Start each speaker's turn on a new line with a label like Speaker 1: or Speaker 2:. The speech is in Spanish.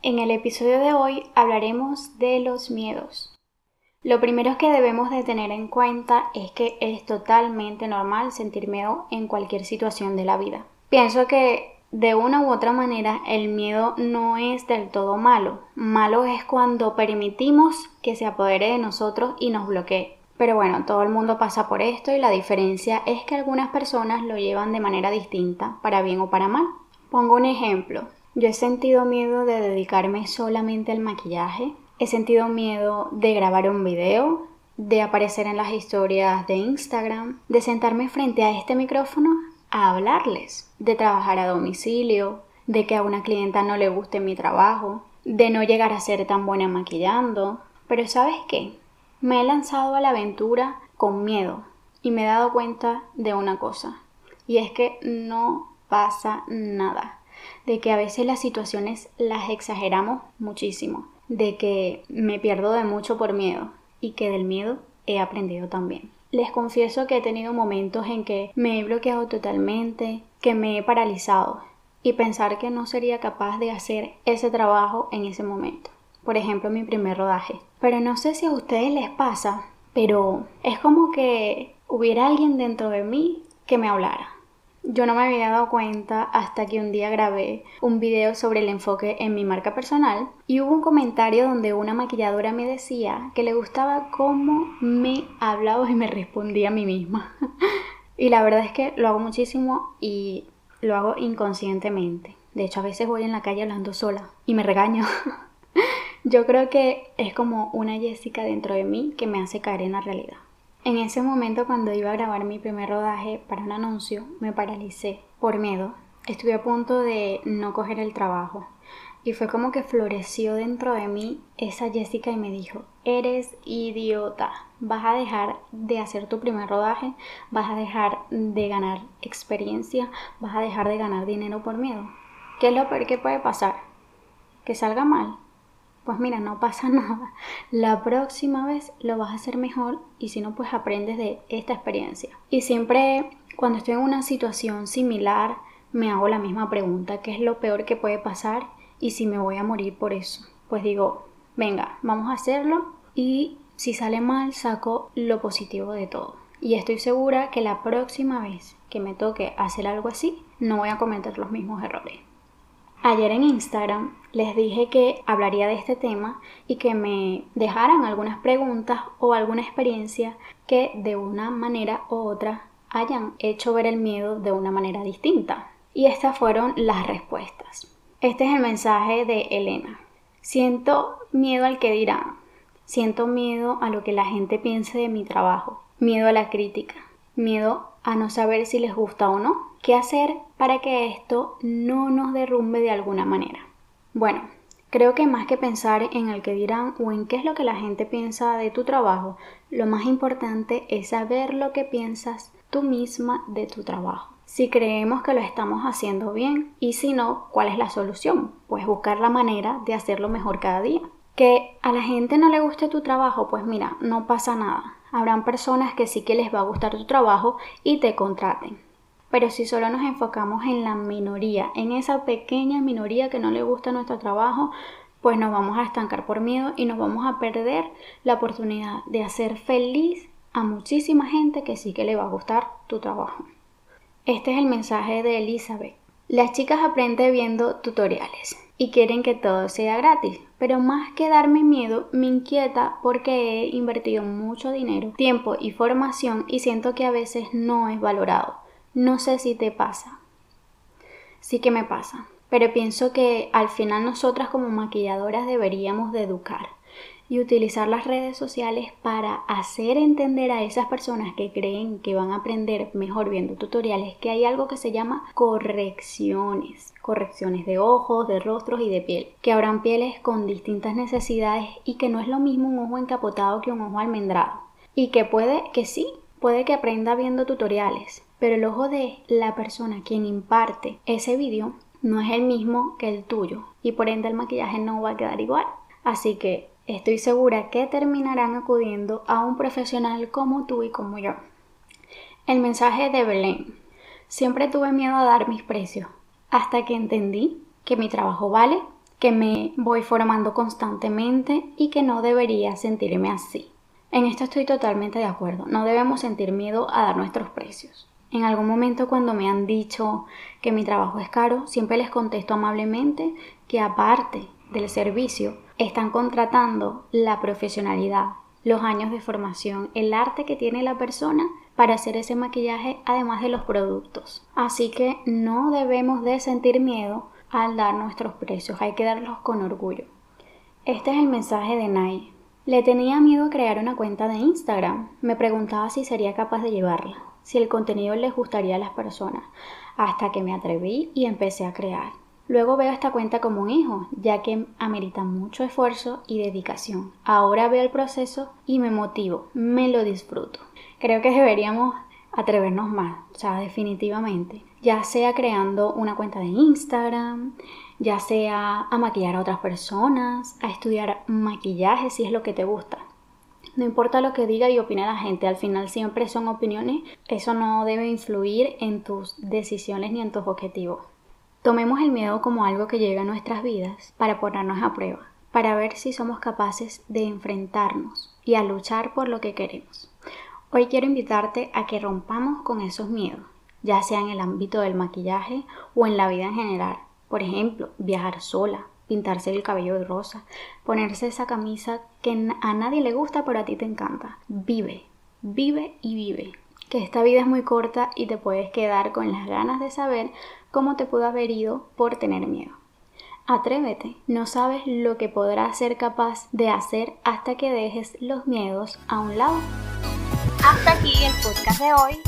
Speaker 1: En el episodio de hoy hablaremos de los miedos. Lo primero que debemos de tener en cuenta es que es totalmente normal sentir miedo en cualquier situación de la vida. Pienso que de una u otra manera el miedo no es del todo malo. Malo es cuando permitimos que se apodere de nosotros y nos bloquee. Pero bueno, todo el mundo pasa por esto y la diferencia es que algunas personas lo llevan de manera distinta, para bien o para mal. Pongo un ejemplo. Yo he sentido miedo de dedicarme solamente al maquillaje, he sentido miedo de grabar un video, de aparecer en las historias de Instagram, de sentarme frente a este micrófono a hablarles, de trabajar a domicilio, de que a una clienta no le guste mi trabajo, de no llegar a ser tan buena maquillando. Pero ¿sabes qué? Me he lanzado a la aventura con miedo y me he dado cuenta de una cosa, y es que no pasa nada, de que a veces las situaciones las exageramos muchísimo, de que me pierdo de mucho por miedo y que del miedo he aprendido también. Les confieso que he tenido momentos en que me he bloqueado totalmente, que me he paralizado y pensar que no sería capaz de hacer ese trabajo en ese momento por ejemplo, mi primer rodaje. Pero no sé si a ustedes les pasa, pero es como que hubiera alguien dentro de mí que me hablara. Yo no me había dado cuenta hasta que un día grabé un video sobre el enfoque en mi marca personal y hubo un comentario donde una maquilladora me decía que le gustaba cómo me hablaba y me respondía a mí misma. y la verdad es que lo hago muchísimo y lo hago inconscientemente. De hecho, a veces voy en la calle hablando sola y me regaño. Yo creo que es como una Jessica dentro de mí que me hace caer en la realidad. En ese momento cuando iba a grabar mi primer rodaje para un anuncio, me paralicé por miedo. Estuve a punto de no coger el trabajo. Y fue como que floreció dentro de mí esa Jessica y me dijo, eres idiota, vas a dejar de hacer tu primer rodaje, vas a dejar de ganar experiencia, vas a dejar de ganar dinero por miedo. ¿Qué es lo peor que puede pasar? Que salga mal, pues mira, no pasa nada. La próxima vez lo vas a hacer mejor y si no, pues aprendes de esta experiencia. Y siempre cuando estoy en una situación similar, me hago la misma pregunta, ¿qué es lo peor que puede pasar y si me voy a morir por eso? Pues digo, venga, vamos a hacerlo y si sale mal, saco lo positivo de todo. Y estoy segura que la próxima vez que me toque hacer algo así, no voy a cometer los mismos errores. Ayer en Instagram les dije que hablaría de este tema y que me dejaran algunas preguntas o alguna experiencia que de una manera u otra hayan hecho ver el miedo de una manera distinta. Y estas fueron las respuestas. Este es el mensaje de Elena. Siento miedo al que dirán. Siento miedo a lo que la gente piense de mi trabajo. Miedo a la crítica. Miedo a no saber si les gusta o no. ¿Qué hacer para que esto no nos derrumbe de alguna manera? Bueno, creo que más que pensar en el que dirán o en qué es lo que la gente piensa de tu trabajo, lo más importante es saber lo que piensas tú misma de tu trabajo. Si creemos que lo estamos haciendo bien y si no, ¿cuál es la solución? Pues buscar la manera de hacerlo mejor cada día. Que a la gente no le guste tu trabajo, pues mira, no pasa nada. Habrán personas que sí que les va a gustar tu trabajo y te contraten. Pero si solo nos enfocamos en la minoría, en esa pequeña minoría que no le gusta nuestro trabajo, pues nos vamos a estancar por miedo y nos vamos a perder la oportunidad de hacer feliz a muchísima gente que sí que le va a gustar tu trabajo. Este es el mensaje de Elizabeth. Las chicas aprenden viendo tutoriales y quieren que todo sea gratis, pero más que darme miedo, me inquieta porque he invertido mucho dinero, tiempo y formación y siento que a veces no es valorado. No sé si te pasa. Sí que me pasa. Pero pienso que al final nosotras como maquilladoras deberíamos de educar y utilizar las redes sociales para hacer entender a esas personas que creen que van a aprender mejor viendo tutoriales que hay algo que se llama correcciones, correcciones de ojos, de rostros y de piel, que habrán pieles con distintas necesidades y que no es lo mismo un ojo encapotado que un ojo almendrado y que puede que sí, puede que aprenda viendo tutoriales, pero el ojo de la persona quien imparte ese vídeo no es el mismo que el tuyo y por ende el maquillaje no va a quedar igual. Así que estoy segura que terminarán acudiendo a un profesional como tú y como yo. El mensaje de Belén. Siempre tuve miedo a dar mis precios, hasta que entendí que mi trabajo vale que me voy formando constantemente y que no debería sentirme así. En esto estoy totalmente de acuerdo. No debemos sentir miedo a dar nuestros precios. En algún momento cuando me han dicho que mi trabajo es caro, siempre les contesto amablemente que aparte del servicio, están contratando la profesionalidad, los años de formación, el arte que tiene la persona para hacer ese maquillaje, además de los productos. Así que no debemos de sentir miedo al dar nuestros precios, hay que darlos con orgullo. Este es el mensaje de Nay. Le tenía miedo a crear una cuenta de Instagram. Me preguntaba si sería capaz de llevarla, si el contenido les gustaría a las personas, hasta que me atreví y empecé a crear. Luego veo esta cuenta como un hijo, ya que amerita mucho esfuerzo y dedicación. Ahora veo el proceso y me motivo, me lo disfruto. Creo que deberíamos atrevernos más, o sea, definitivamente. Ya sea creando una cuenta de Instagram, ya sea a maquillar a otras personas, a estudiar maquillaje si es lo que te gusta. No importa lo que diga y opine la gente, al final siempre son opiniones, eso no debe influir en tus decisiones ni en tus objetivos. Tomemos el miedo como algo que llega a nuestras vidas para ponernos a prueba, para ver si somos capaces de enfrentarnos y a luchar por lo que queremos. Hoy quiero invitarte a que rompamos con esos miedos, ya sea en el ámbito del maquillaje o en la vida en general. Por ejemplo, viajar sola, pintarse el cabello de rosa, ponerse esa camisa que a nadie le gusta pero a ti te encanta. Vive, vive y vive. Que esta vida es muy corta y te puedes quedar con las ganas de saber cómo te pudo haber ido por tener miedo. Atrévete, no sabes lo que podrás ser capaz de hacer hasta que dejes los miedos a un lado.
Speaker 2: Hasta aquí el podcast de hoy